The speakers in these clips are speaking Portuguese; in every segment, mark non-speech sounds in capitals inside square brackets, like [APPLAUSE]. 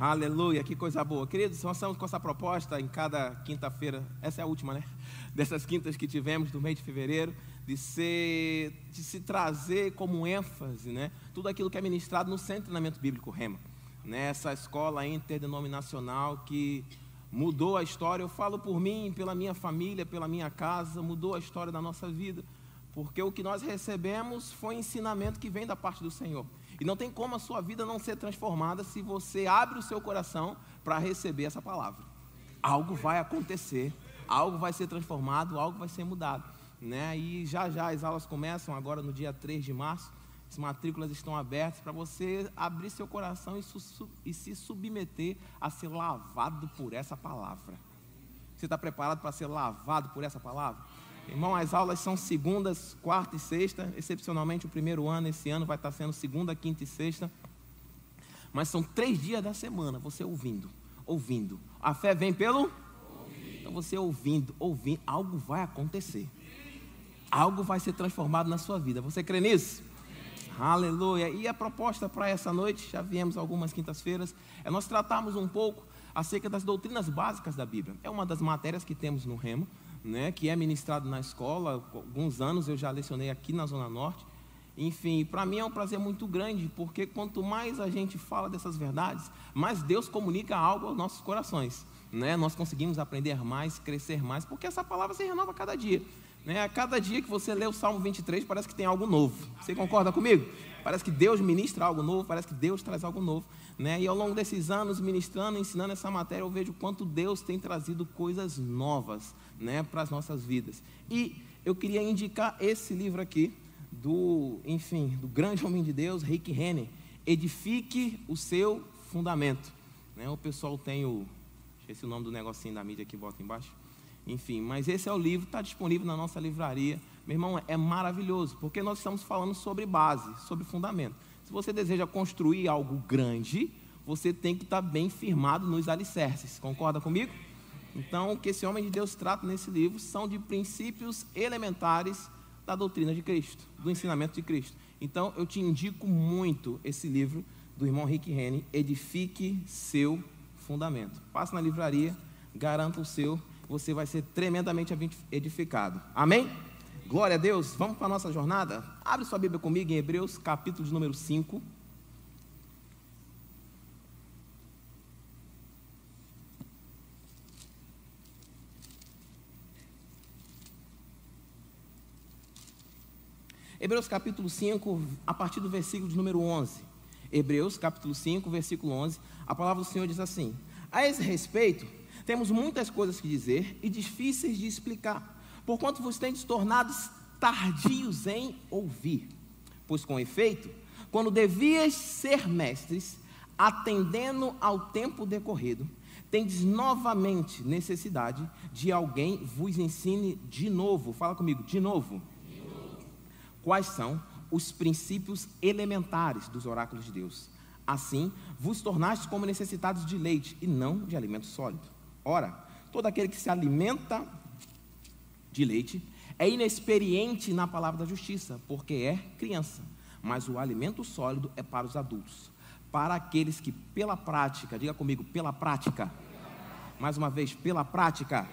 Aleluia, que coisa boa. Queridos, nós estamos com essa proposta em cada quinta-feira, essa é a última, né? [LAUGHS] Dessas quintas que tivemos do mês de fevereiro, de, ser, de se trazer como ênfase, né? Tudo aquilo que é ministrado no Centro de Treinamento Bíblico Rema. Né? Essa escola interdenominacional que mudou a história. Eu falo por mim, pela minha família, pela minha casa, mudou a história da nossa vida. Porque o que nós recebemos foi ensinamento que vem da parte do Senhor. E não tem como a sua vida não ser transformada se você abre o seu coração para receber essa palavra. Algo vai acontecer, algo vai ser transformado, algo vai ser mudado. Né? E já já as aulas começam agora no dia 3 de março. As matrículas estão abertas para você abrir seu coração e, su e se submeter a ser lavado por essa palavra. Você está preparado para ser lavado por essa palavra? Irmão, as aulas são segundas, quarta e sexta. Excepcionalmente, o primeiro ano, esse ano, vai estar sendo segunda, quinta e sexta. Mas são três dias da semana, você ouvindo, ouvindo. A fé vem pelo? Então, você ouvindo, ouvindo, algo vai acontecer. Algo vai ser transformado na sua vida. Você crê nisso? Aleluia. E a proposta para essa noite, já viemos algumas quintas-feiras, é nós tratarmos um pouco acerca das doutrinas básicas da Bíblia. É uma das matérias que temos no Remo né, que é ministrado na escola. Alguns anos eu já lecionei aqui na Zona Norte. Enfim, para mim é um prazer muito grande, porque quanto mais a gente fala dessas verdades, mais Deus comunica algo aos nossos corações. Né? Nós conseguimos aprender mais, crescer mais, porque essa palavra se renova a cada dia. Né? A cada dia que você lê o Salmo 23, parece que tem algo novo. Você concorda comigo? Parece que Deus ministra algo novo, parece que Deus traz algo novo. Né? E ao longo desses anos, ministrando, ensinando essa matéria, eu vejo quanto Deus tem trazido coisas novas né, para as nossas vidas. E eu queria indicar esse livro aqui, do, enfim, do grande homem de Deus, Rick Renner, Edifique o seu fundamento. Né? O pessoal tem o, esqueci o nome do negocinho da mídia que bota embaixo. Enfim, mas esse é o livro, está disponível na nossa livraria. Meu irmão, é maravilhoso, porque nós estamos falando sobre base, sobre fundamento. Se você deseja construir algo grande, você tem que estar bem firmado nos alicerces. Concorda comigo? Então, o que esse homem de Deus trata nesse livro são de princípios elementares da doutrina de Cristo, do ensinamento de Cristo. Então, eu te indico muito esse livro do irmão Rick Rennie, Edifique Seu Fundamento. Passe na livraria, garanta o seu, você vai ser tremendamente edificado. Amém? Glória a Deus. Vamos para a nossa jornada? Abre sua Bíblia comigo em Hebreus, capítulo de número 5. Hebreus capítulo 5, a partir do versículo de número 11. Hebreus capítulo 5, versículo 11. A palavra do Senhor diz assim: A esse respeito, temos muitas coisas que dizer e difíceis de explicar porquanto vos tendes tornado tardios em ouvir. Pois com efeito, quando devias ser mestres, atendendo ao tempo decorrido, tendes novamente necessidade de alguém vos ensine de novo. Fala comigo, de novo. De novo. Quais são os princípios elementares dos oráculos de Deus? Assim, vos tornastes como necessitados de leite e não de alimento sólido. Ora, todo aquele que se alimenta de leite, é inexperiente na palavra da justiça, porque é criança. Mas o alimento sólido é para os adultos, para aqueles que, pela prática, diga comigo, pela prática, mais uma vez, pela prática,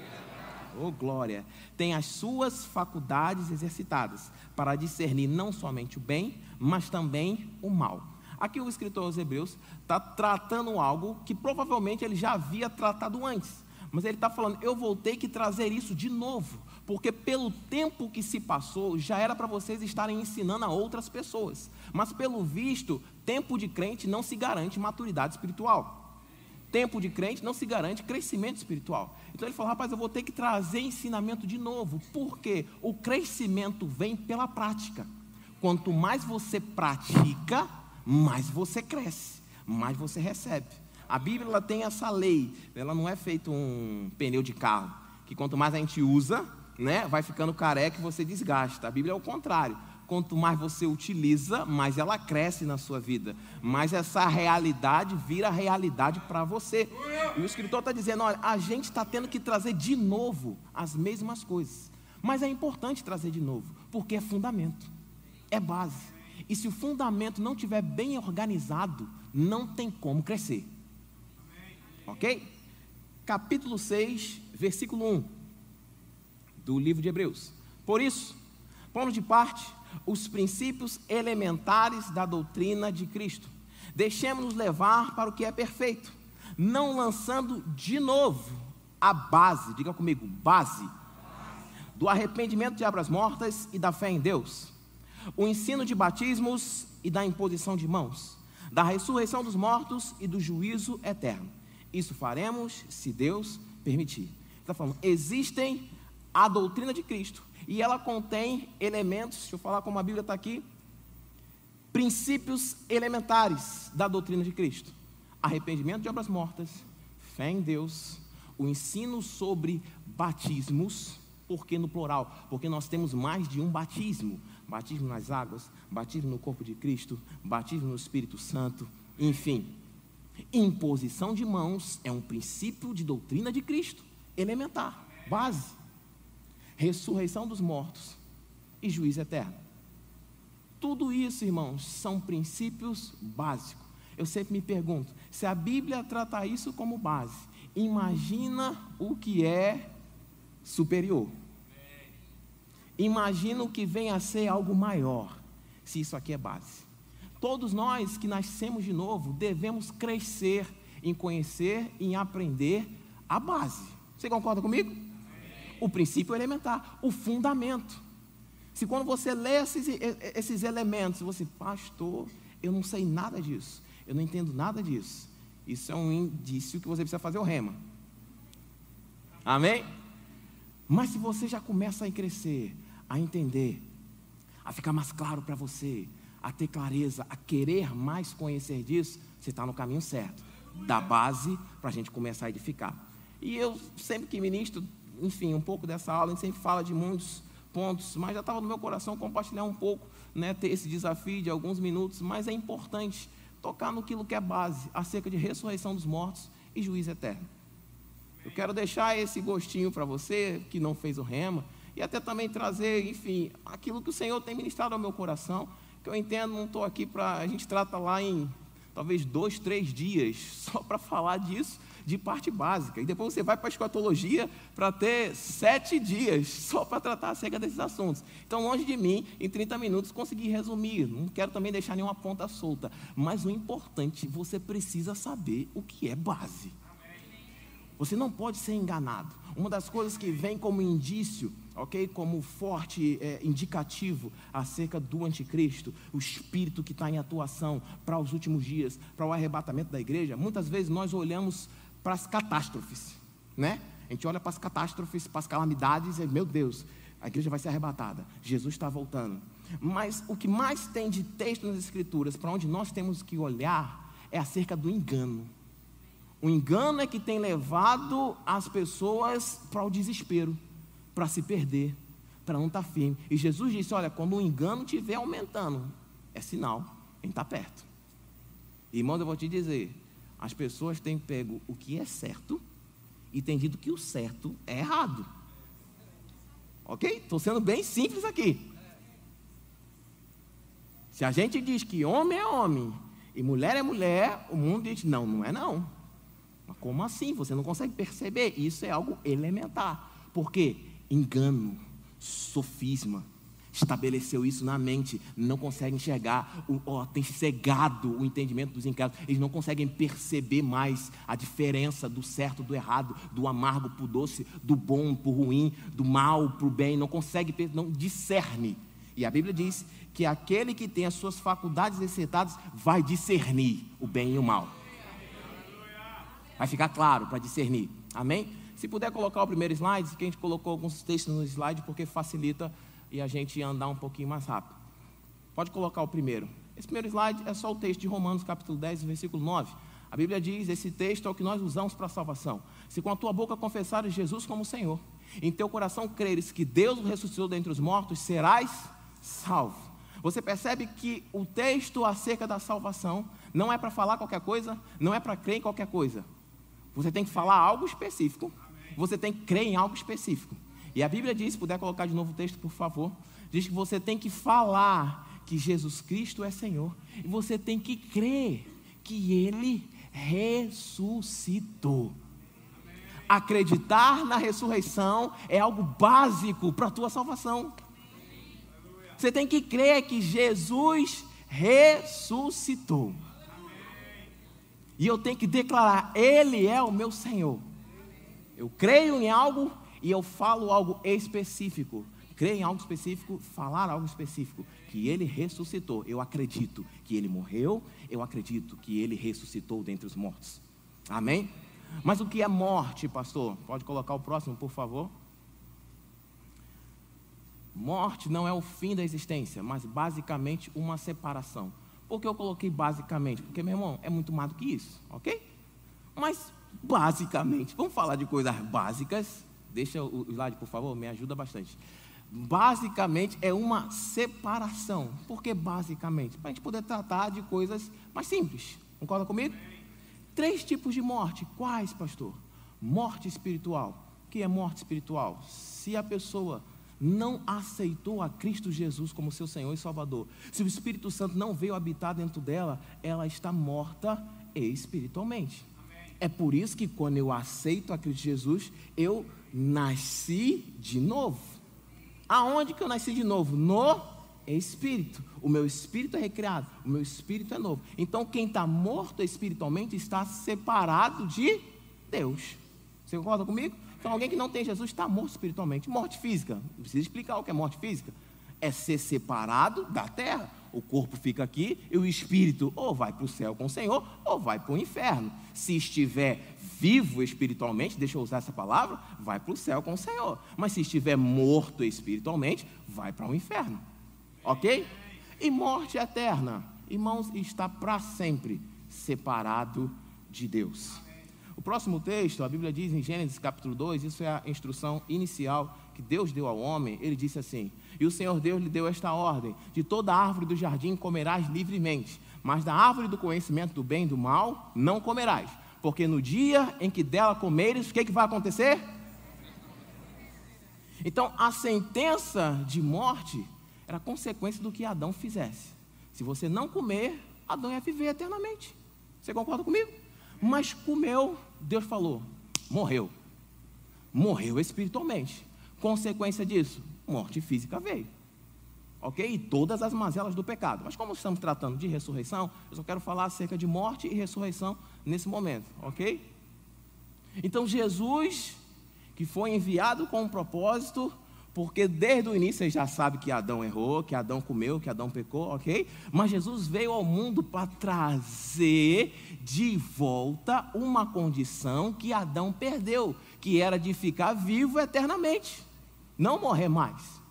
oh glória, tem as suas faculdades exercitadas para discernir não somente o bem, mas também o mal. Aqui o escritor aos Hebreus está tratando algo que provavelmente ele já havia tratado antes, mas ele está falando: eu vou ter que trazer isso de novo, porque pelo tempo que se passou, já era para vocês estarem ensinando a outras pessoas. Mas pelo visto, tempo de crente não se garante maturidade espiritual. Tempo de crente não se garante crescimento espiritual. Então ele falou: rapaz, eu vou ter que trazer ensinamento de novo, porque o crescimento vem pela prática. Quanto mais você pratica, mais você cresce, mais você recebe. A Bíblia ela tem essa lei, ela não é feito um pneu de carro, que quanto mais a gente usa, né, vai ficando careca e você desgasta. A Bíblia é o contrário. Quanto mais você utiliza, mais ela cresce na sua vida. Mais essa realidade vira realidade para você. E o escritor está dizendo: olha, a gente está tendo que trazer de novo as mesmas coisas. Mas é importante trazer de novo, porque é fundamento, é base. E se o fundamento não estiver bem organizado, não tem como crescer. Ok? Capítulo 6, versículo 1 do livro de Hebreus. Por isso, pondo de parte os princípios elementares da doutrina de Cristo, deixemos-nos levar para o que é perfeito, não lançando de novo a base, diga comigo, base, do arrependimento de obras mortas e da fé em Deus, o ensino de batismos e da imposição de mãos, da ressurreição dos mortos e do juízo eterno. Isso faremos se Deus permitir. Está falando, existem a doutrina de Cristo e ela contém elementos, deixa eu falar como a Bíblia está aqui, princípios elementares da doutrina de Cristo: arrependimento de obras mortas, fé em Deus, o ensino sobre batismos, porque no plural? Porque nós temos mais de um batismo: batismo nas águas, batismo no corpo de Cristo, batismo no Espírito Santo, enfim. Imposição de mãos é um princípio de doutrina de Cristo, elementar, base. Ressurreição dos mortos e juízo eterno. Tudo isso, irmãos, são princípios básicos. Eu sempre me pergunto: se a Bíblia trata isso como base, imagina o que é superior. Imagina o que vem a ser algo maior, se isso aqui é base. Todos nós que nascemos de novo devemos crescer em conhecer, em aprender a base. Você concorda comigo? O princípio elementar, o fundamento. Se quando você lê esses, esses elementos, você, pastor, eu não sei nada disso, eu não entendo nada disso. Isso é um indício que você precisa fazer o rema. Amém? Mas se você já começa a crescer, a entender, a ficar mais claro para você, a ter clareza, a querer mais conhecer disso, você está no caminho certo, da base para a gente começar a edificar. E eu sempre que ministro, enfim, um pouco dessa aula, a gente sempre fala de muitos pontos, mas já estava no meu coração compartilhar um pouco, né, ter esse desafio de alguns minutos, mas é importante tocar no que é base, acerca de ressurreição dos mortos e juízo eterno. Eu quero deixar esse gostinho para você que não fez o rema e até também trazer, enfim, aquilo que o Senhor tem ministrado ao meu coração, que eu entendo, não estou aqui para. A gente trata lá em talvez dois, três dias, [LAUGHS] só para falar disso, de parte básica. E depois você vai para a escatologia para ter sete dias [LAUGHS] só para tratar acerca desses assuntos. Então, longe de mim, em 30 minutos, conseguir resumir. Não quero também deixar nenhuma ponta solta. Mas o importante, você precisa saber o que é base. Você não pode ser enganado. Uma das coisas que vem como indício, ok, como forte é, indicativo acerca do anticristo, o espírito que está em atuação para os últimos dias, para o arrebatamento da igreja, muitas vezes nós olhamos para as catástrofes, né? A gente olha para as catástrofes, para as calamidades e, meu Deus, a igreja vai ser arrebatada, Jesus está voltando. Mas o que mais tem de texto nas Escrituras, para onde nós temos que olhar, é acerca do engano. O engano é que tem levado as pessoas para o desespero, para se perder, para não estar tá firme. E Jesus disse: Olha, quando o engano estiver aumentando, é sinal, em estar tá perto. Irmão, eu vou te dizer: as pessoas têm pego o que é certo e têm dito que o certo é errado. Ok? Estou sendo bem simples aqui. Se a gente diz que homem é homem e mulher é mulher, o mundo diz: não, não é não. Mas como assim? Você não consegue perceber? Isso é algo elementar. Por quê? Engano, sofisma. Estabeleceu isso na mente, não consegue enxergar, o, ó, tem cegado o entendimento dos incrédulos, eles não conseguem perceber mais a diferença do certo do errado, do amargo para o doce, do bom para o ruim, do mal para o bem, não consegue, não discerne. E a Bíblia diz que aquele que tem as suas faculdades exercitadas vai discernir o bem e o mal. Vai ficar claro para discernir. Amém? Se puder colocar o primeiro slide, que a gente colocou alguns textos no slide porque facilita e a gente andar um pouquinho mais rápido. Pode colocar o primeiro. Esse primeiro slide é só o texto de Romanos, capítulo 10, versículo 9. A Bíblia diz: esse texto é o que nós usamos para a salvação. Se com a tua boca confessares Jesus como Senhor, em teu coração creres que Deus o ressuscitou dentre os mortos, serás salvo. Você percebe que o texto acerca da salvação não é para falar qualquer coisa, não é para crer em qualquer coisa. Você tem que falar algo específico. Você tem que crer em algo específico. E a Bíblia diz, se puder colocar de novo o texto, por favor, diz que você tem que falar que Jesus Cristo é Senhor. E você tem que crer que Ele ressuscitou. Acreditar na ressurreição é algo básico para a tua salvação. Você tem que crer que Jesus ressuscitou. E eu tenho que declarar: Ele é o meu Senhor. Eu creio em algo e eu falo algo específico. Crer em algo específico, falar algo específico. Que Ele ressuscitou. Eu acredito que Ele morreu. Eu acredito que Ele ressuscitou dentre os mortos. Amém? Mas o que é morte, pastor? Pode colocar o próximo, por favor. Morte não é o fim da existência, mas basicamente uma separação. Por que eu coloquei basicamente? Porque, meu irmão, é muito mais do que isso, ok? Mas, basicamente, vamos falar de coisas básicas. Deixa o slide, por favor, me ajuda bastante. Basicamente é uma separação. Por que basicamente? Para a gente poder tratar de coisas mais simples. Concorda comigo? Três tipos de morte. Quais, pastor? Morte espiritual. O que é morte espiritual? Se a pessoa não aceitou a Cristo Jesus como seu Senhor e Salvador, se o Espírito Santo não veio habitar dentro dela, ela está morta espiritualmente. É por isso que quando eu aceito a Cristo Jesus, eu nasci de novo. Aonde que eu nasci de novo? No espírito. O meu espírito é recriado, o meu espírito é novo. Então, quem está morto espiritualmente está separado de Deus. Você concorda comigo? Então, alguém que não tem Jesus está morto espiritualmente. Morte física, não precisa explicar o que é morte física. É ser separado da terra. O corpo fica aqui e o espírito ou vai para o céu com o Senhor ou vai para o inferno. Se estiver vivo espiritualmente, deixa eu usar essa palavra, vai para o céu com o Senhor. Mas se estiver morto espiritualmente, vai para o inferno. Ok? E morte eterna, irmãos, está para sempre separado de Deus. O próximo texto, a Bíblia diz em Gênesis capítulo 2, isso é a instrução inicial que Deus deu ao homem. Ele disse assim: E o Senhor Deus lhe deu esta ordem: De toda árvore do jardim comerás livremente, mas da árvore do conhecimento do bem e do mal não comerás, porque no dia em que dela comeres, o que, que vai acontecer? Então, a sentença de morte era consequência do que Adão fizesse. Se você não comer, Adão ia viver eternamente. Você concorda comigo? Mas comeu, Deus falou, morreu. Morreu espiritualmente. Consequência disso, morte física veio. Ok? E todas as mazelas do pecado. Mas como estamos tratando de ressurreição, eu só quero falar acerca de morte e ressurreição nesse momento. Ok? Então Jesus, que foi enviado com um propósito, porque desde o início você já sabe que Adão errou, que Adão comeu, que Adão pecou, ok? Mas Jesus veio ao mundo para trazer de volta uma condição que Adão perdeu, que era de ficar vivo eternamente, não morrer mais.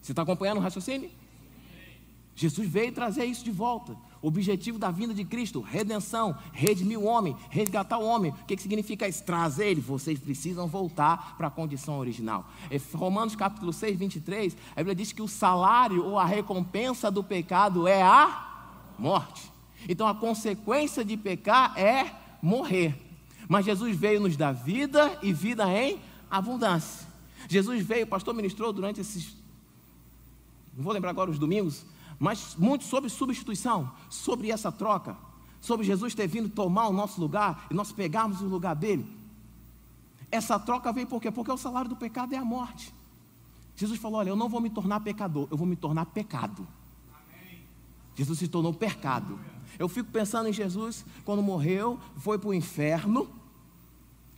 Você está acompanhando o raciocínio? Jesus veio trazer isso de volta. O objetivo da vinda de Cristo, redenção, redimir o homem, resgatar o homem. O que, que significa isso? Trazer ele. Vocês precisam voltar para a condição original. Romanos capítulo 6, 23, a Bíblia diz que o salário ou a recompensa do pecado é a morte. Então a consequência de pecar é morrer. Mas Jesus veio nos dar vida e vida em abundância. Jesus veio, o pastor ministrou durante esses. Não vou lembrar agora os domingos, mas muito sobre substituição, sobre essa troca, sobre Jesus ter vindo tomar o nosso lugar e nós pegarmos o lugar dele. Essa troca veio por quê? Porque o salário do pecado é a morte. Jesus falou: Olha, eu não vou me tornar pecador, eu vou me tornar pecado. Amém. Jesus se tornou pecado. Eu fico pensando em Jesus quando morreu, foi para o inferno,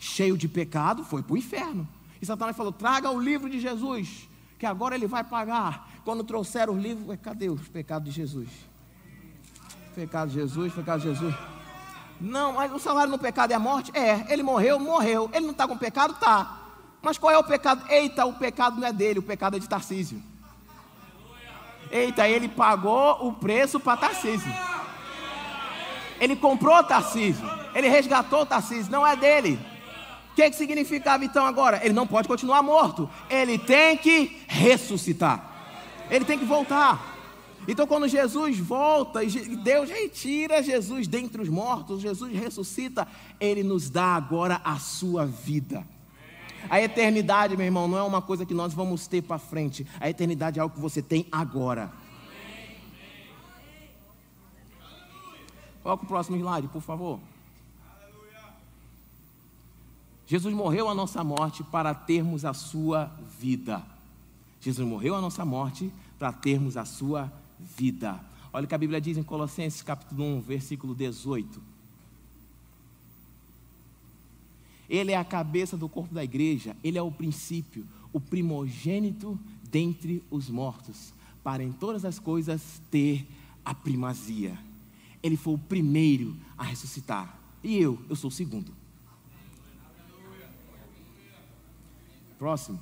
cheio de pecado, foi para o inferno. E Satanás falou: Traga o livro de Jesus, que agora ele vai pagar. Quando trouxeram o livro, cadê os pecados de Jesus? Pecado de Jesus, pecado de Jesus. Não, mas o salário no pecado é a morte? É, ele morreu, morreu. Ele não está com pecado? Tá. Mas qual é o pecado? Eita, o pecado não é dele, o pecado é de Tarcísio. Eita, ele pagou o preço para Tarcísio. Ele comprou Tarcísio. Ele resgatou Tarcísio, não é dele. O que, que significava então agora? Ele não pode continuar morto. Ele tem que ressuscitar. Ele tem que voltar. Então, quando Jesus volta, e Deus retira Jesus dentre os mortos, Jesus ressuscita, Ele nos dá agora a sua vida. A eternidade, meu irmão, não é uma coisa que nós vamos ter para frente. A eternidade é algo que você tem agora. Coloca o próximo slide, por favor. Jesus morreu a nossa morte para termos a sua vida. Jesus morreu a nossa morte para termos a sua vida. Olha o que a Bíblia diz em Colossenses capítulo 1, versículo 18. Ele é a cabeça do corpo da igreja, ele é o princípio, o primogênito dentre os mortos, para em todas as coisas ter a primazia. Ele foi o primeiro a ressuscitar. E eu, eu sou o segundo. Próximo.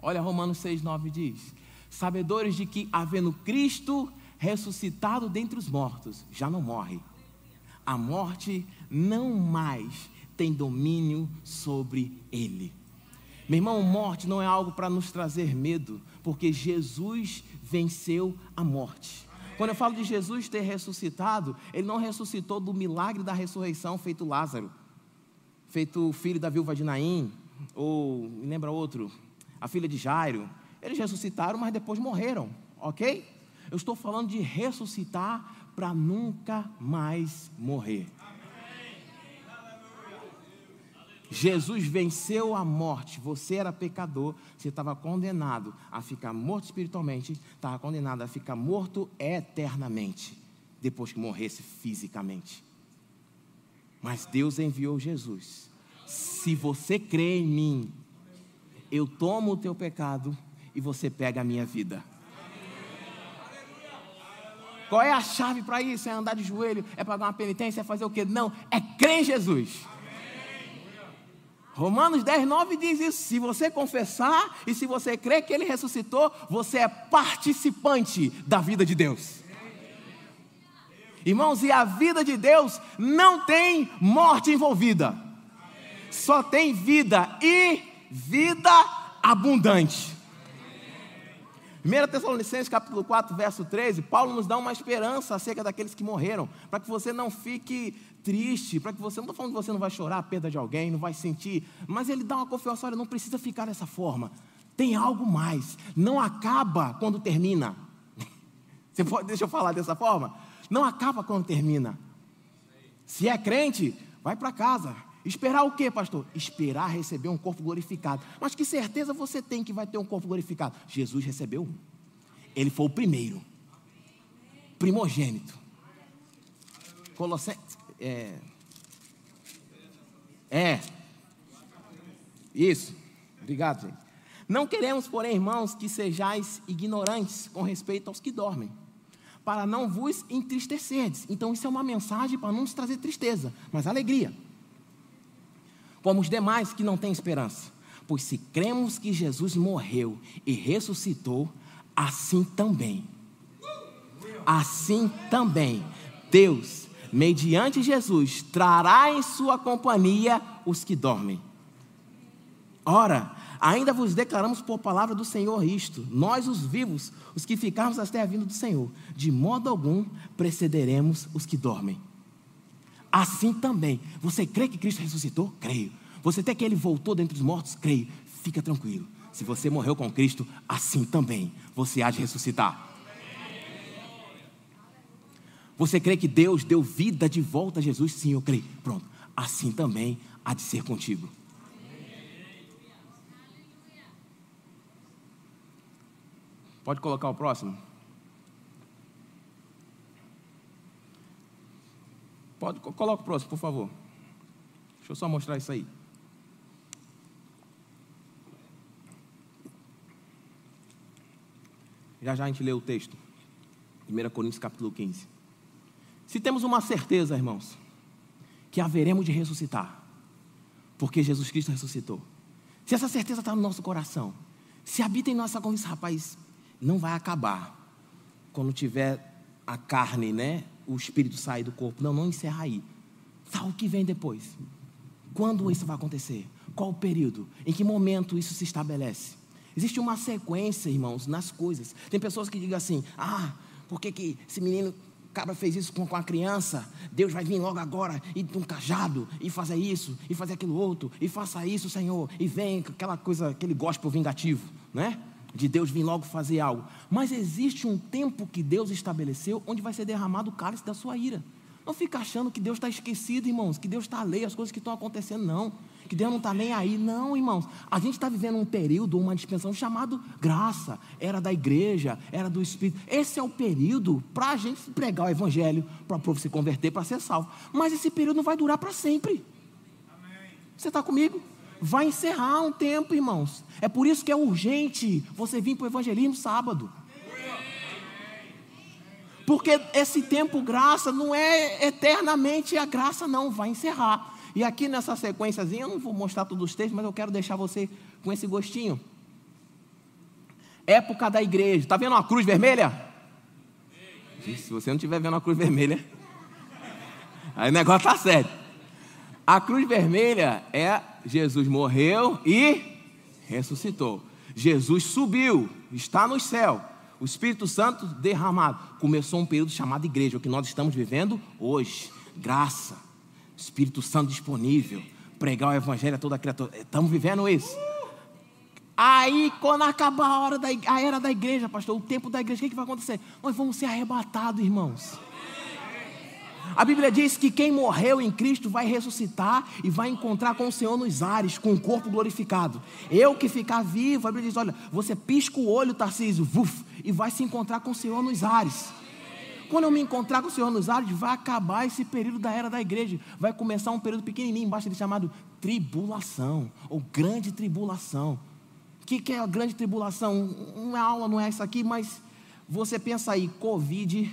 Olha Romanos 6,9 diz: Sabedores de que, havendo Cristo ressuscitado dentre os mortos, já não morre. A morte não mais tem domínio sobre ele. Meu irmão, morte não é algo para nos trazer medo, porque Jesus venceu a morte. Quando eu falo de Jesus ter ressuscitado, ele não ressuscitou do milagre da ressurreição feito Lázaro, feito o filho da viúva de Naim, ou lembra outro, a filha de Jairo. Eles ressuscitaram, mas depois morreram, ok? Eu estou falando de ressuscitar para nunca mais morrer. Jesus venceu a morte. Você era pecador, você estava condenado a ficar morto espiritualmente, estava condenado a ficar morto eternamente, depois que morresse fisicamente. Mas Deus enviou Jesus. Se você crê em mim, eu tomo o teu pecado e você pega a minha vida. Qual é a chave para isso? É andar de joelho? É pagar uma penitência? É fazer o quê? Não, é crer em Jesus. Romanos 10, 9 diz isso. Se você confessar e se você crer que ele ressuscitou, você é participante da vida de Deus. Irmãos, e a vida de Deus não tem morte envolvida, só tem vida e vida abundante. 1 Tessalonicenses capítulo 4, verso 13, Paulo nos dá uma esperança acerca daqueles que morreram, para que você não fique triste, para que você, não estou falando que você não vai chorar a perda de alguém, não vai sentir, mas ele dá uma confiança, olha, não precisa ficar dessa forma, tem algo mais, não acaba quando termina. [LAUGHS] Você pode, deixa eu falar dessa forma? Não acaba quando termina. Se é crente, vai para casa. Esperar o que, pastor? Esperar receber um corpo glorificado. Mas que certeza você tem que vai ter um corpo glorificado? Jesus recebeu um. Ele foi o primeiro. Primogênito. Colossenses. É. É. Isso. Obrigado, gente. Não queremos, porém, irmãos, que sejais ignorantes com respeito aos que dormem, para não vos entristecerdes. Então, isso é uma mensagem para não nos trazer tristeza, mas alegria. Como os demais que não têm esperança. Pois se cremos que Jesus morreu e ressuscitou, assim também. Assim também, Deus mediante Jesus, trará em sua companhia os que dormem. Ora, ainda vos declaramos por palavra do Senhor isto: nós, os vivos, os que ficarmos até a vinda do Senhor, de modo algum precederemos os que dormem. Assim também, você crê que Cristo ressuscitou? Creio. Você crê que ele voltou dentre os mortos? Creio. Fica tranquilo. Se você morreu com Cristo, assim também você há de ressuscitar. Você crê que Deus deu vida de volta a Jesus? Sim, eu creio. Pronto. Assim também há de ser contigo. Pode colocar o próximo? Pode, coloca o próximo, por favor. Deixa eu só mostrar isso aí. Já já a gente lê o texto. 1 Coríntios capítulo 15. Se temos uma certeza, irmãos, que haveremos de ressuscitar, porque Jesus Cristo ressuscitou. Se essa certeza está no nosso coração, se habita em nossa consciência, rapaz, não vai acabar quando tiver a carne, né? O espírito sair do corpo. Não, não encerra aí. Sabe o que vem depois? Quando isso vai acontecer? Qual o período? Em que momento isso se estabelece? Existe uma sequência, irmãos, nas coisas. Tem pessoas que digam assim: ah, por que, que esse menino cabra fez isso com, com a criança, Deus vai vir logo agora e um cajado e fazer isso e fazer aquilo outro e faça isso, Senhor, e vem aquela coisa, aquele gospel vingativo, né? De Deus vir logo fazer algo. Mas existe um tempo que Deus estabeleceu onde vai ser derramado o cálice da sua ira. Não fica achando que Deus está esquecido, irmãos, que Deus está alheio às coisas que estão acontecendo, não. Que Deus não está nem aí, não, irmãos. A gente está vivendo um período, uma dispensação chamado graça, era da igreja, era do Espírito. Esse é o período para a gente pregar o Evangelho, para o povo se converter, para ser salvo. Mas esse período não vai durar para sempre. Você está comigo? Vai encerrar um tempo, irmãos. É por isso que é urgente você vir para o evangelismo sábado. Porque esse tempo graça não é eternamente a graça, não, vai encerrar. E aqui nessa sequenciazinha, eu não vou mostrar todos os textos, mas eu quero deixar você com esse gostinho. Época da igreja. Está vendo uma cruz vermelha? Se você não estiver vendo uma cruz vermelha, [LAUGHS] aí o negócio está sério. A cruz vermelha é Jesus morreu e ressuscitou. Jesus subiu, está no céu o Espírito Santo derramado. Começou um período chamado igreja, o que nós estamos vivendo hoje. Graça, Espírito Santo disponível, pregar o Evangelho a toda criatura. Estamos vivendo isso. Aí, quando acabar a, hora da, a era da igreja, pastor, o tempo da igreja, o que, que vai acontecer? Nós vamos ser arrebatados, irmãos. A Bíblia diz que quem morreu em Cristo vai ressuscitar e vai encontrar com o Senhor nos ares, com o corpo glorificado. Eu que ficar vivo, a Bíblia diz: olha, você pisca o olho, Tarcísio, vuf, e vai se encontrar com o Senhor nos ares. Quando eu me encontrar com o Senhor nos ares, vai acabar esse período da era da igreja. Vai começar um período pequenininho, embaixo dele chamado tribulação, ou grande tribulação. O que, que é a grande tribulação? Uma aula não é essa aqui, mas você pensa aí, Covid,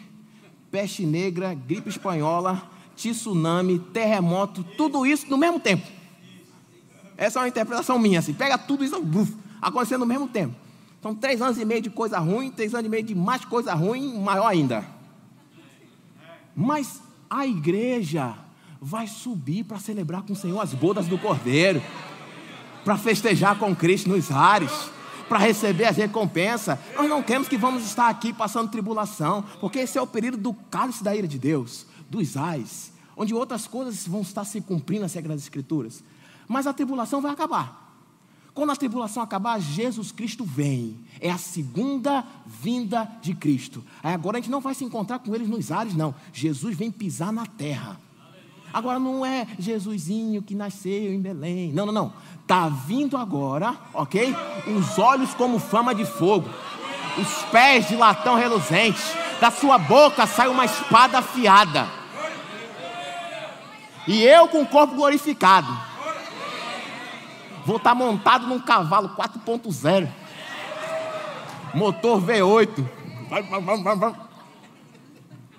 peste negra, gripe espanhola, tsunami, terremoto, tudo isso no mesmo tempo. Essa é uma interpretação minha, assim, pega tudo isso, buf, acontecendo no mesmo tempo. São três anos e meio de coisa ruim, três anos e meio de mais coisa ruim, maior ainda. Mas a igreja vai subir para celebrar com o Senhor as bodas do Cordeiro, para festejar com Cristo nos ares, para receber as recompensas. Nós não queremos que vamos estar aqui passando tribulação, porque esse é o período do cálice da ira de Deus, dos ais, onde outras coisas vão estar se cumprindo as regras das Escrituras. Mas a tribulação vai acabar. Quando a tribulação acabar, Jesus Cristo vem. É a segunda vinda de Cristo. Aí agora a gente não vai se encontrar com eles nos ares, não. Jesus vem pisar na terra. Agora não é Jesusinho que nasceu em Belém. Não, não, não. Está vindo agora, ok? Os olhos como fama de fogo, os pés de latão reluzente. Da sua boca sai uma espada afiada. E eu com o corpo glorificado Vou estar montado num cavalo 4.0. Motor V8.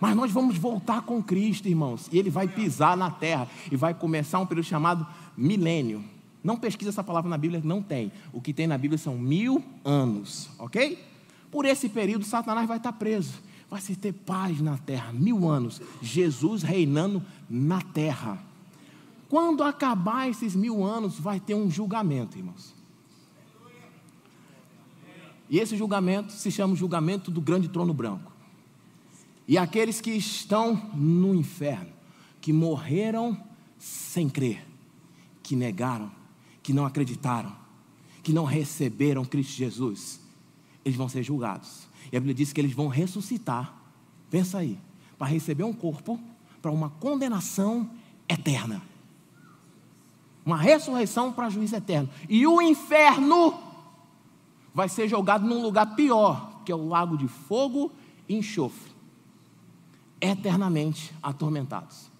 Mas nós vamos voltar com Cristo, irmãos. E ele vai pisar na terra. E vai começar um período chamado milênio. Não pesquisa essa palavra na Bíblia, não tem. O que tem na Bíblia são mil anos, ok? Por esse período, Satanás vai estar preso. Vai se ter paz na terra, mil anos. Jesus reinando na terra. Quando acabar esses mil anos, vai ter um julgamento, irmãos. E esse julgamento se chama julgamento do grande trono branco. E aqueles que estão no inferno, que morreram sem crer, que negaram, que não acreditaram, que não receberam Cristo Jesus, eles vão ser julgados. E a Bíblia diz que eles vão ressuscitar, pensa aí, para receber um corpo para uma condenação eterna uma ressurreição para juízo eterno. E o inferno vai ser jogado num lugar pior, que é o lago de fogo e enxofre, eternamente atormentados.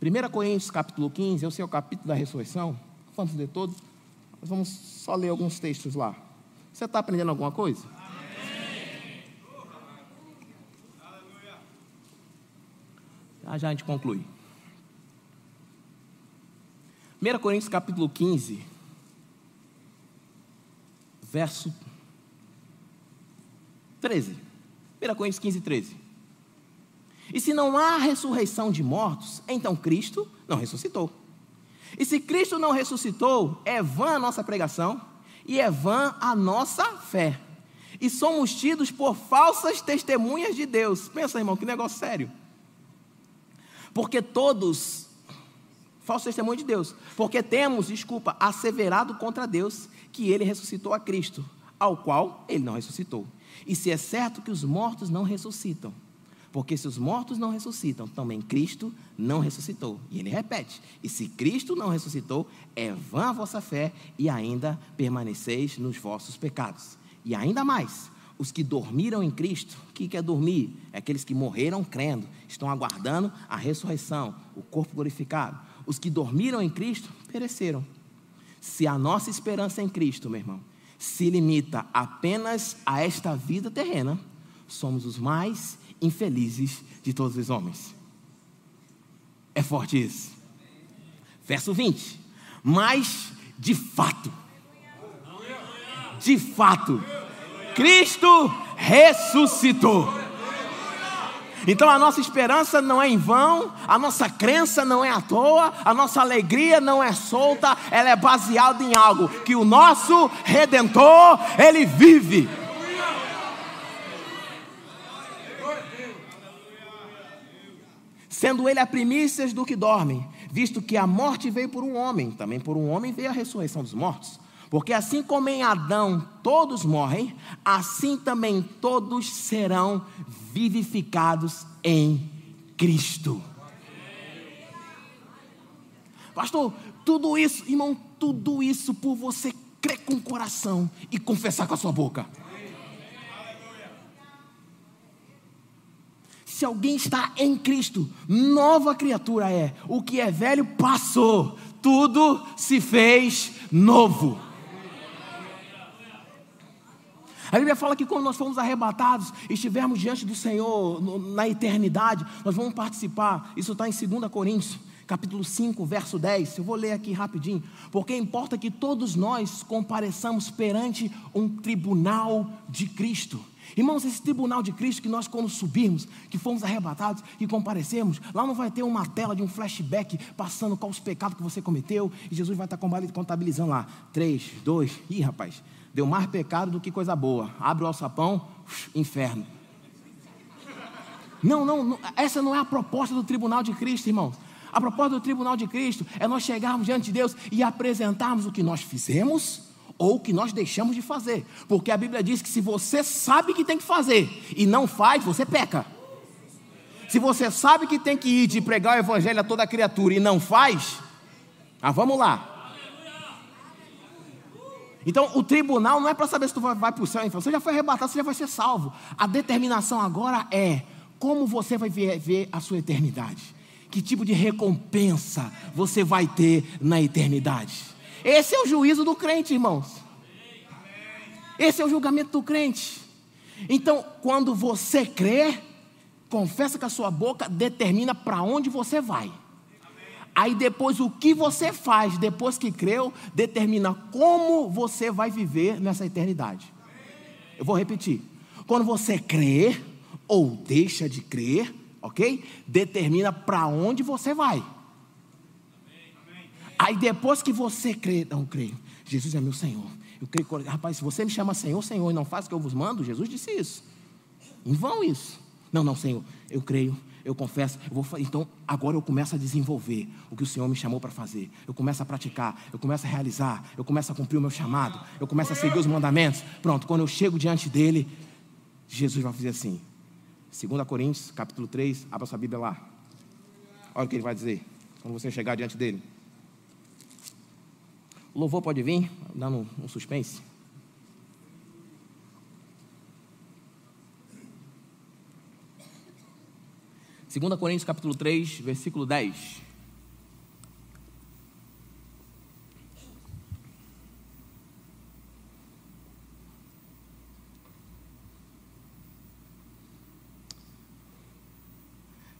1 Coríntios capítulo 15, eu sei o capítulo da ressurreição, vamos ler todo, mas vamos só ler alguns textos lá. Você está aprendendo alguma coisa? Já já a gente conclui. 1 Coríntios capítulo 15, verso 13. 1 Coríntios 15, 13. E se não há ressurreição de mortos, então Cristo não ressuscitou. E se Cristo não ressuscitou, é vã a nossa pregação e é vã a nossa fé. E somos tidos por falsas testemunhas de Deus. Pensa, irmão, que negócio sério. Porque todos falso testemunho de Deus, porque temos, desculpa, asseverado contra Deus que ele ressuscitou a Cristo, ao qual ele não ressuscitou. E se é certo que os mortos não ressuscitam, Porque se os mortos não ressuscitam, também Cristo não ressuscitou. E ele repete: E se Cristo não ressuscitou, é vã a vossa fé e ainda permaneceis nos vossos pecados. E ainda mais, os que dormiram em Cristo, o que é dormir? É aqueles que morreram crendo, estão aguardando a ressurreição, o corpo glorificado. Os que dormiram em Cristo pereceram. Se a nossa esperança em Cristo, meu irmão, se limita apenas a esta vida terrena, somos os mais infelizes de todos os homens. É forte isso. Verso 20. Mas, de fato, de fato, Cristo ressuscitou. Então a nossa esperança não é em vão, a nossa crença não é à toa, a nossa alegria não é solta, ela é baseada em algo que o nosso redentor, ele vive. Sendo ele a primícias do que dormem, visto que a morte veio por um homem, também por um homem veio a ressurreição dos mortos. Porque assim como em Adão todos morrem, assim também todos serão vivificados em Cristo. Pastor, tudo isso, irmão, tudo isso por você crer com o coração e confessar com a sua boca. Se alguém está em Cristo, nova criatura é. O que é velho passou, tudo se fez novo. A Bíblia fala que quando nós fomos arrebatados e estivermos diante do Senhor na eternidade, nós vamos participar. Isso está em 2 Coríntios, capítulo 5, verso 10. Eu vou ler aqui rapidinho. Porque importa que todos nós compareçamos perante um tribunal de Cristo. Irmãos, esse tribunal de Cristo que nós, quando subirmos, que fomos arrebatados e comparecemos, lá não vai ter uma tela de um flashback passando qual os pecados que você cometeu, e Jesus vai estar contabilizando lá. Três, dois, ih, rapaz, deu mais pecado do que coisa boa. Abre o alçapão, inferno. Não, não, não, essa não é a proposta do tribunal de Cristo, irmãos. A proposta do tribunal de Cristo é nós chegarmos diante de Deus e apresentarmos o que nós fizemos ou que nós deixamos de fazer. Porque a Bíblia diz que se você sabe que tem que fazer e não faz, você peca. Se você sabe que tem que ir de pregar o evangelho a toda criatura e não faz, ah, vamos lá. Então, o tribunal não é para saber se tu vai, vai para o céu. Você já foi arrebatado, você já vai ser salvo. A determinação agora é como você vai ver, ver a sua eternidade. Que tipo de recompensa você vai ter na eternidade. Esse é o juízo do crente, irmãos. Esse é o julgamento do crente. Então, quando você crê, confessa com a sua boca, determina para onde você vai. Aí depois o que você faz depois que creu, determina como você vai viver nessa eternidade. Eu vou repetir. Quando você crê ou deixa de crer, ok? Determina para onde você vai. Aí depois que você crê, não creio, Jesus é meu Senhor. Eu creio, rapaz, se você me chama Senhor, Senhor, e não faz o que eu vos mando, Jesus disse isso. Em vão isso. Não, não, Senhor, eu creio, eu confesso, eu vou, então agora eu começo a desenvolver o que o Senhor me chamou para fazer. Eu começo a praticar, eu começo a realizar, eu começo a cumprir o meu chamado, eu começo a seguir os mandamentos. Pronto, quando eu chego diante dele, Jesus vai fazer assim. 2 Coríntios, capítulo 3, abra sua Bíblia lá. Olha o que ele vai dizer. Quando você chegar diante dele. O louvor pode vir, dando um suspense. Segunda Coríntios capítulo 3, versículo 10.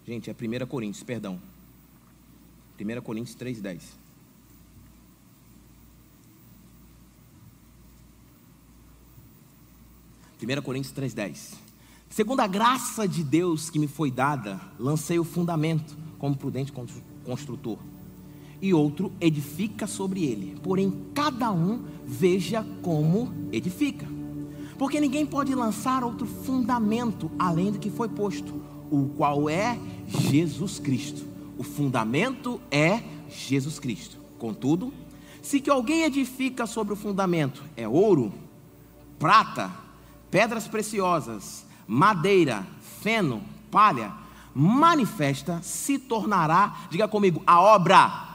Gente, é 1 Coríntios, perdão. 1 Coríntios 3, 10. 1 Coríntios 3,10. Segundo a graça de Deus que me foi dada, lancei o fundamento como prudente construtor, e outro edifica sobre ele. Porém, cada um veja como edifica. Porque ninguém pode lançar outro fundamento além do que foi posto, o qual é Jesus Cristo. O fundamento é Jesus Cristo. Contudo, se que alguém edifica sobre o fundamento é ouro, prata, pedras preciosas, madeira, feno, palha manifesta se tornará, diga comigo, a obra.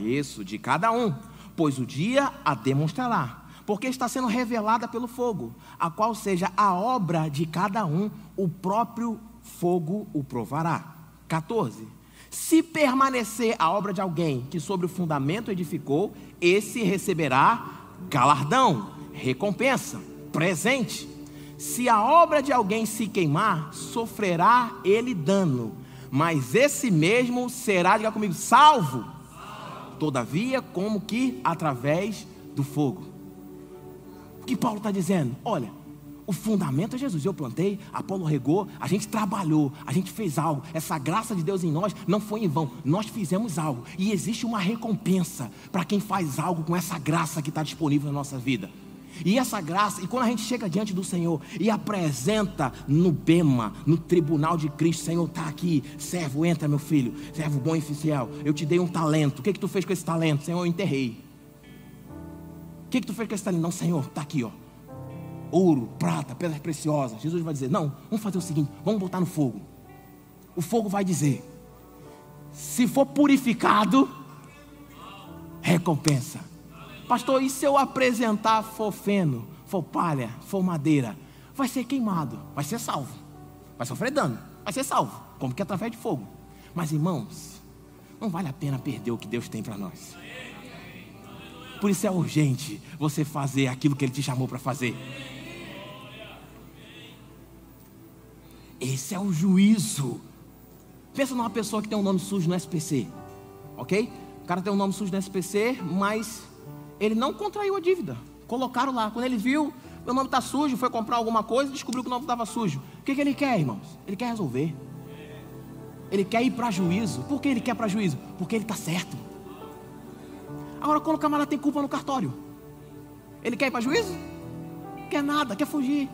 Isso, de cada um, pois o dia a demonstrará, porque está sendo revelada pelo fogo, a qual seja a obra de cada um, o próprio fogo o provará. 14. Se permanecer a obra de alguém que sobre o fundamento edificou, esse receberá galardão, recompensa, presente. Se a obra de alguém se queimar, sofrerá ele dano, mas esse mesmo será, diga comigo, salvo. Todavia, como que através do fogo. O que Paulo está dizendo? Olha, o fundamento é Jesus. Eu plantei, Apolo regou, a gente trabalhou, a gente fez algo. Essa graça de Deus em nós não foi em vão. Nós fizemos algo. E existe uma recompensa para quem faz algo com essa graça que está disponível na nossa vida. E essa graça, e quando a gente chega diante do Senhor e apresenta no Bema, no tribunal de Cristo, Senhor, está aqui, servo, entra, meu filho, servo bom e fiel. Eu te dei um talento. O que, que tu fez com esse talento? Senhor, eu enterrei. O que, que tu fez com esse talento? Não, Senhor, está aqui, ó ouro, prata, pedras preciosas. Jesus vai dizer: Não, vamos fazer o seguinte: vamos botar no fogo. O fogo vai dizer: Se for purificado, recompensa. Pastor, e se eu apresentar for feno, for palha, for madeira? Vai ser queimado, vai ser salvo, vai sofrer dano, vai ser salvo, como que através de fogo. Mas irmãos, não vale a pena perder o que Deus tem para nós. Por isso é urgente você fazer aquilo que Ele te chamou para fazer. Esse é o juízo. Pensa numa pessoa que tem um nome sujo no SPC, ok? O cara tem um nome sujo no SPC, mas ele não contraiu a dívida. Colocaram lá. Quando ele viu, meu nome está sujo, foi comprar alguma coisa, descobriu que o nome estava sujo. O que, que ele quer, irmãos? Ele quer resolver. Ele quer ir para juízo. Por que ele quer para juízo? Porque ele está certo. Agora, quando o camarada tem culpa no cartório, ele quer ir para juízo? Quer nada, quer fugir.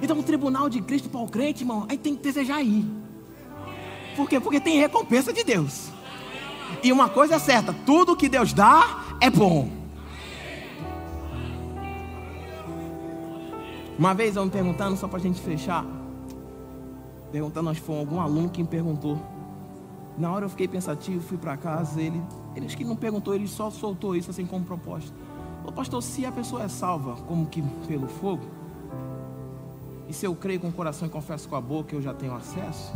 Então, o tribunal de Cristo para o crente, irmão, aí tem que desejar ir. Por quê? Porque tem recompensa de Deus. E uma coisa é certa: tudo que Deus dá é bom. Uma vez eu me perguntando, só para a gente fechar, perguntando, acho que foi algum aluno que me perguntou. Na hora eu fiquei pensativo, fui para casa, ele, ele acho que não perguntou, ele só soltou isso assim como proposta. Ô pastor, se a pessoa é salva como que pelo fogo, e se eu creio com o coração e confesso com a boca, eu já tenho acesso.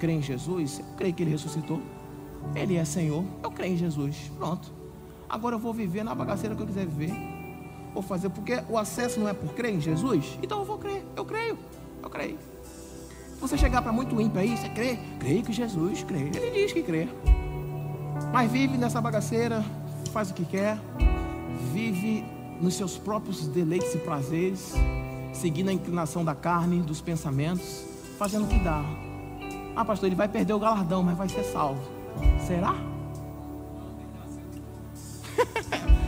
Creio em Jesus, eu creio que Ele ressuscitou. Ele é Senhor, eu creio em Jesus. Pronto. Agora eu vou viver na bagaceira que eu quiser viver. Vou fazer, porque o acesso não é por crer em Jesus. Então eu vou crer, eu creio, eu creio. Você chegar para muito ímpio aí, você crê? Creio que Jesus crê. Ele diz que crê. Mas vive nessa bagaceira, faz o que quer, vive nos seus próprios deleites e prazeres seguindo a inclinação da carne, dos pensamentos, fazendo o que dá. Ah, pastor, ele vai perder o galardão, mas vai ser salvo. Será?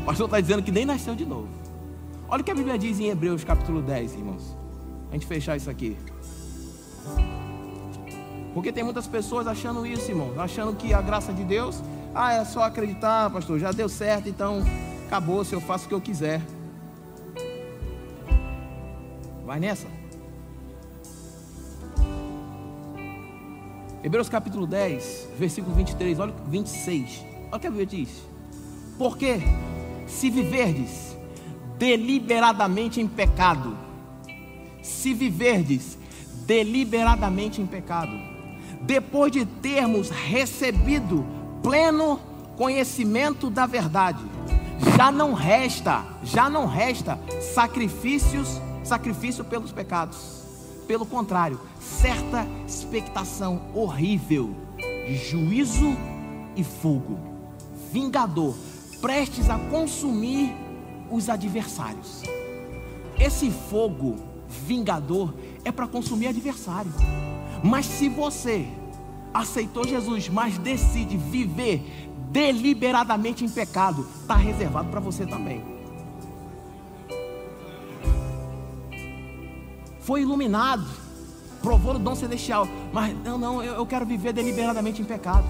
Pastor está dizendo que nem nasceu de novo. Olha o que a Bíblia diz em Hebreus capítulo 10, irmãos. A gente fechar isso aqui. Porque tem muitas pessoas achando isso, irmãos, achando que a graça de Deus, ah, é só acreditar, pastor, já deu certo, então acabou, se eu faço o que eu quiser. Vai nessa. Hebreus capítulo 10, versículo 23, olha 26. Olha o que a Bíblia diz. Porque se viverdes deliberadamente em pecado, se viverdes deliberadamente em pecado, depois de termos recebido pleno conhecimento da verdade, já não resta, já não resta sacrifícios sacrifício pelos pecados. Pelo contrário, certa expectação horrível de juízo e fogo, vingador, prestes a consumir os adversários. Esse fogo vingador é para consumir adversário. Mas se você aceitou Jesus, mas decide viver deliberadamente em pecado, está reservado para você também. foi iluminado, provou o dom celestial, mas não, não, eu, eu quero viver deliberadamente em pecado.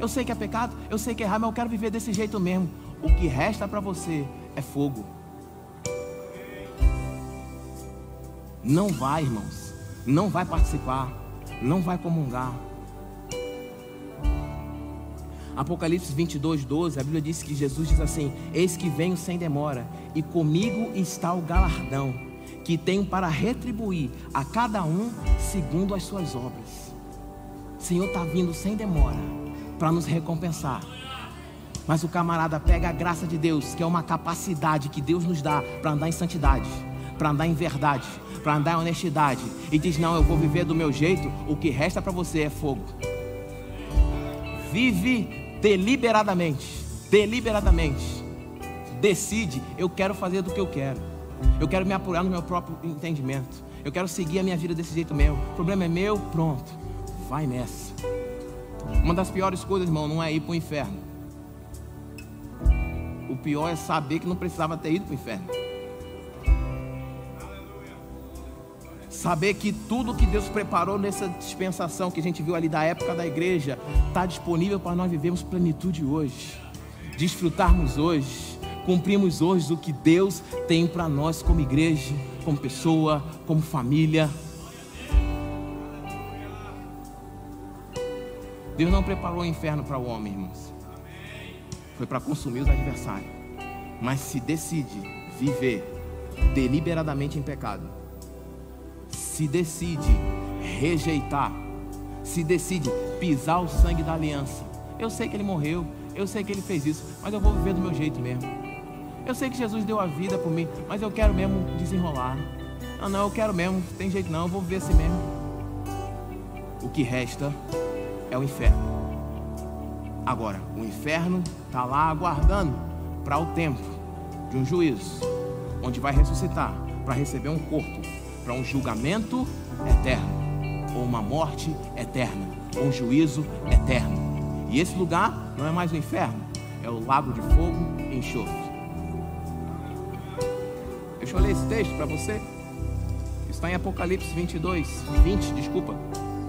Eu sei que é pecado, eu sei que é errado, mas eu quero viver desse jeito mesmo. O que resta para você é fogo. Não vai, irmãos. não vai participar, não vai comungar. Apocalipse 22, 12, a Bíblia diz que Jesus diz assim: Eis que venho sem demora, e comigo está o galardão, que tenho para retribuir a cada um segundo as suas obras. O Senhor está vindo sem demora para nos recompensar. Mas o camarada pega a graça de Deus, que é uma capacidade que Deus nos dá para andar em santidade, para andar em verdade, para andar em honestidade, e diz: Não, eu vou viver do meu jeito, o que resta para você é fogo. Vive deliberadamente, deliberadamente, decide: eu quero fazer do que eu quero, eu quero me apurar no meu próprio entendimento, eu quero seguir a minha vida desse jeito mesmo. O problema é meu, pronto, vai nessa. Uma das piores coisas, irmão, não é ir para o inferno. O pior é saber que não precisava ter ido para o inferno. Saber que tudo que Deus preparou nessa dispensação que a gente viu ali da época da igreja está disponível para nós vivermos plenitude hoje, desfrutarmos hoje, cumprimos hoje o que Deus tem para nós como igreja, como pessoa, como família. Deus não preparou o inferno para o homem, irmãos. Foi para consumir os adversários. Mas se decide viver deliberadamente em pecado, se decide rejeitar, se decide pisar o sangue da aliança. Eu sei que ele morreu, eu sei que ele fez isso, mas eu vou viver do meu jeito mesmo. Eu sei que Jesus deu a vida por mim, mas eu quero mesmo desenrolar. Não, não, eu quero mesmo, tem jeito não, eu vou viver assim mesmo. O que resta é o inferno. Agora, o inferno está lá aguardando para o tempo de um juízo, onde vai ressuscitar para receber um corpo para um julgamento eterno, ou uma morte eterna, ou um juízo eterno. E esse lugar não é mais o inferno, é o lago de fogo e enxofre. Deixa eu ler esse texto para você. Está em Apocalipse 22, 20, desculpa,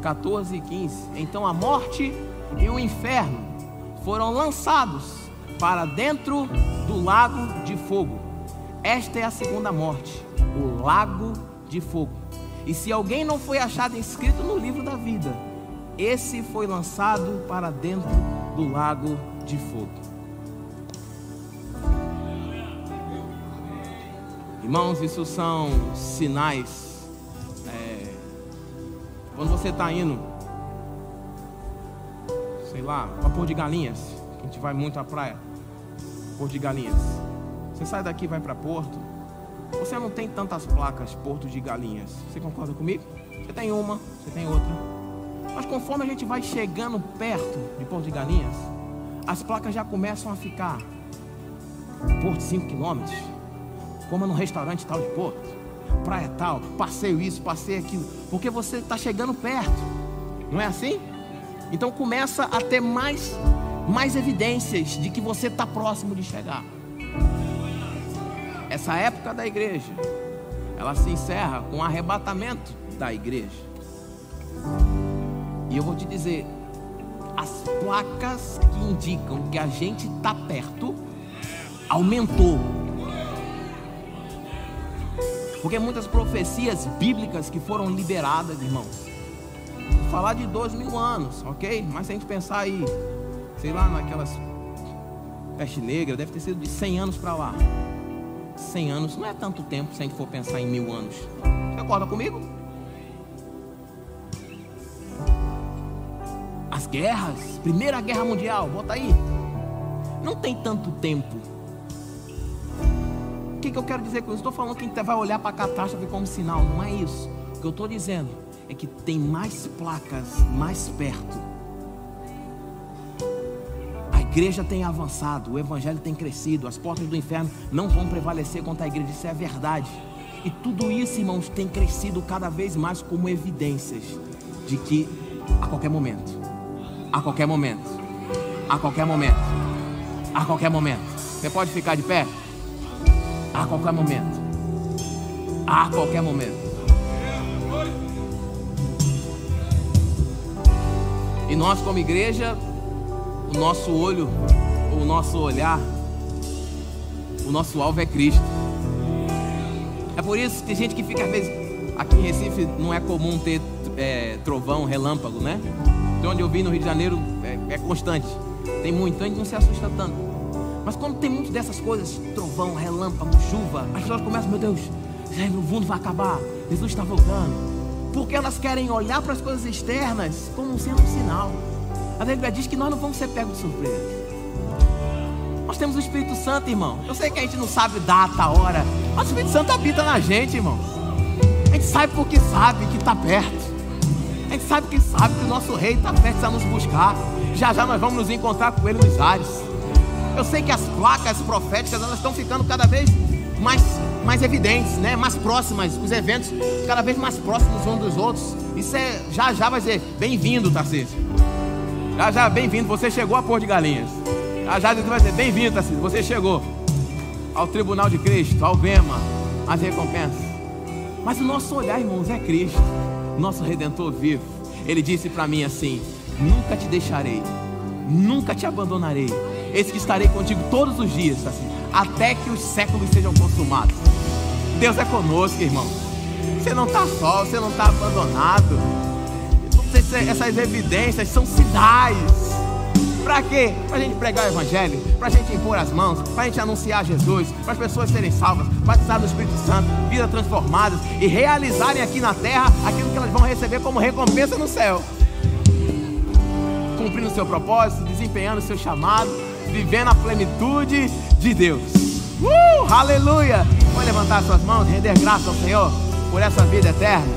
14 e 15. Então a morte e o inferno foram lançados para dentro do lago de fogo. Esta é a segunda morte, o lago de fogo. E se alguém não foi achado inscrito no livro da vida, esse foi lançado para dentro do lago de fogo. Irmãos, isso são sinais. É, quando você está indo, sei lá, para Pôr de Galinhas, a gente vai muito à praia, Pôr de Galinhas. Você sai daqui e vai para Porto, você não tem tantas placas Porto de Galinhas. Você concorda comigo? Você tem uma, você tem outra. Mas conforme a gente vai chegando perto de Porto de Galinhas, as placas já começam a ficar Porto 5 quilômetros, como no restaurante tal de Porto, praia tal, passeio isso, passeio aquilo, porque você está chegando perto, não é assim? Então começa a ter mais, mais evidências de que você está próximo de chegar essa época da igreja, ela se encerra com o arrebatamento da igreja. E eu vou te dizer, as placas que indicam que a gente está perto aumentou. Porque muitas profecias bíblicas que foram liberadas, irmãos. Falar de dois mil anos, ok? Mas se a gente pensar aí, sei lá, naquelas peste negra, deve ter sido de 100 anos para lá. 100 anos não é tanto tempo se a gente for pensar em mil anos. Você acorda comigo? As guerras, Primeira Guerra Mundial, bota aí. Não tem tanto tempo. O que, que eu quero dizer com isso? Estou falando que a gente vai olhar para a catástrofe como sinal, não é isso. O que eu estou dizendo é que tem mais placas mais perto igreja tem avançado, o evangelho tem crescido, as portas do inferno não vão prevalecer contra a igreja, isso é verdade. E tudo isso, irmãos, tem crescido cada vez mais como evidências de que a qualquer momento, a qualquer momento, a qualquer momento, a qualquer momento, você pode ficar de pé? A qualquer momento, a qualquer momento. E nós, como igreja, o nosso olho, o nosso olhar, o nosso alvo é Cristo. É por isso que tem gente que fica às vezes, Aqui em Recife não é comum ter é, trovão, relâmpago, né? De onde eu vim no Rio de Janeiro é, é constante. Tem muito, então a gente não se assusta tanto. Mas quando tem muito dessas coisas, trovão, relâmpago, chuva, as pessoas começam, meu Deus, o mundo vai acabar, Jesus está voltando. Porque elas querem olhar para as coisas externas como sendo um sinal. A Bíblia diz que nós não vamos ser pegos de surpresa. Nós temos o Espírito Santo, irmão. Eu sei que a gente não sabe data, hora, mas o Espírito Santo habita na gente, irmão. A gente sabe porque sabe que está perto. A gente sabe que sabe que o nosso rei está perto a nos buscar. Já já nós vamos nos encontrar com ele nos ares. Eu sei que as placas proféticas elas estão ficando cada vez mais, mais evidentes, né? mais próximas, os eventos cada vez mais próximos uns dos outros. Isso é, já já vai ser bem-vindo, Tarcísio. Já já, bem-vindo, você chegou a Pôr de Galinhas. Já já vai ser bem-vindo, Tarcísio, você chegou ao tribunal de Cristo, ao Bema, as recompensas. Mas o nosso olhar, irmãos, é Cristo, nosso Redentor vivo. Ele disse para mim assim: Nunca te deixarei, nunca te abandonarei. Eis que estarei contigo todos os dias, assim, até que os séculos sejam consumados. Deus é conosco, irmão. Você não está só, você não está abandonado. Essas evidências são sinais. Para quê? Para a gente pregar o Evangelho, para a gente impor as mãos, para a gente anunciar Jesus, para as pessoas serem salvas, batizar no Espírito Santo, vidas transformadas e realizarem aqui na terra aquilo que elas vão receber como recompensa no céu. Cumprindo o seu propósito, desempenhando o seu chamado, vivendo a plenitude de Deus. Uh, aleluia! Pode levantar suas mãos e render graças ao Senhor por essa vida eterna,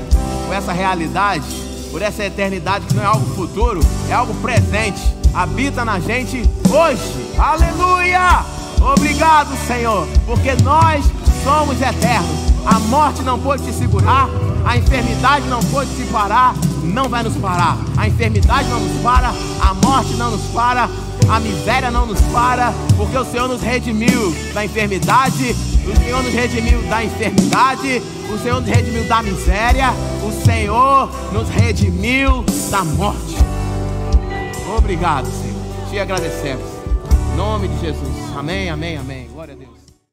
por essa realidade, por essa eternidade que não é algo futuro, é algo presente. Habita na gente hoje. Aleluia! Obrigado, Senhor, porque nós somos eternos. A morte não pode te segurar, a enfermidade não pode te parar, não vai nos parar. A enfermidade não nos para, a morte não nos para, a miséria não nos para, porque o Senhor nos redimiu da enfermidade, o Senhor nos redimiu da enfermidade, o Senhor nos redimiu da miséria, o Senhor nos redimiu da morte. Obrigado, Senhor. Te agradecemos. Em nome de Jesus. Amém, amém, amém.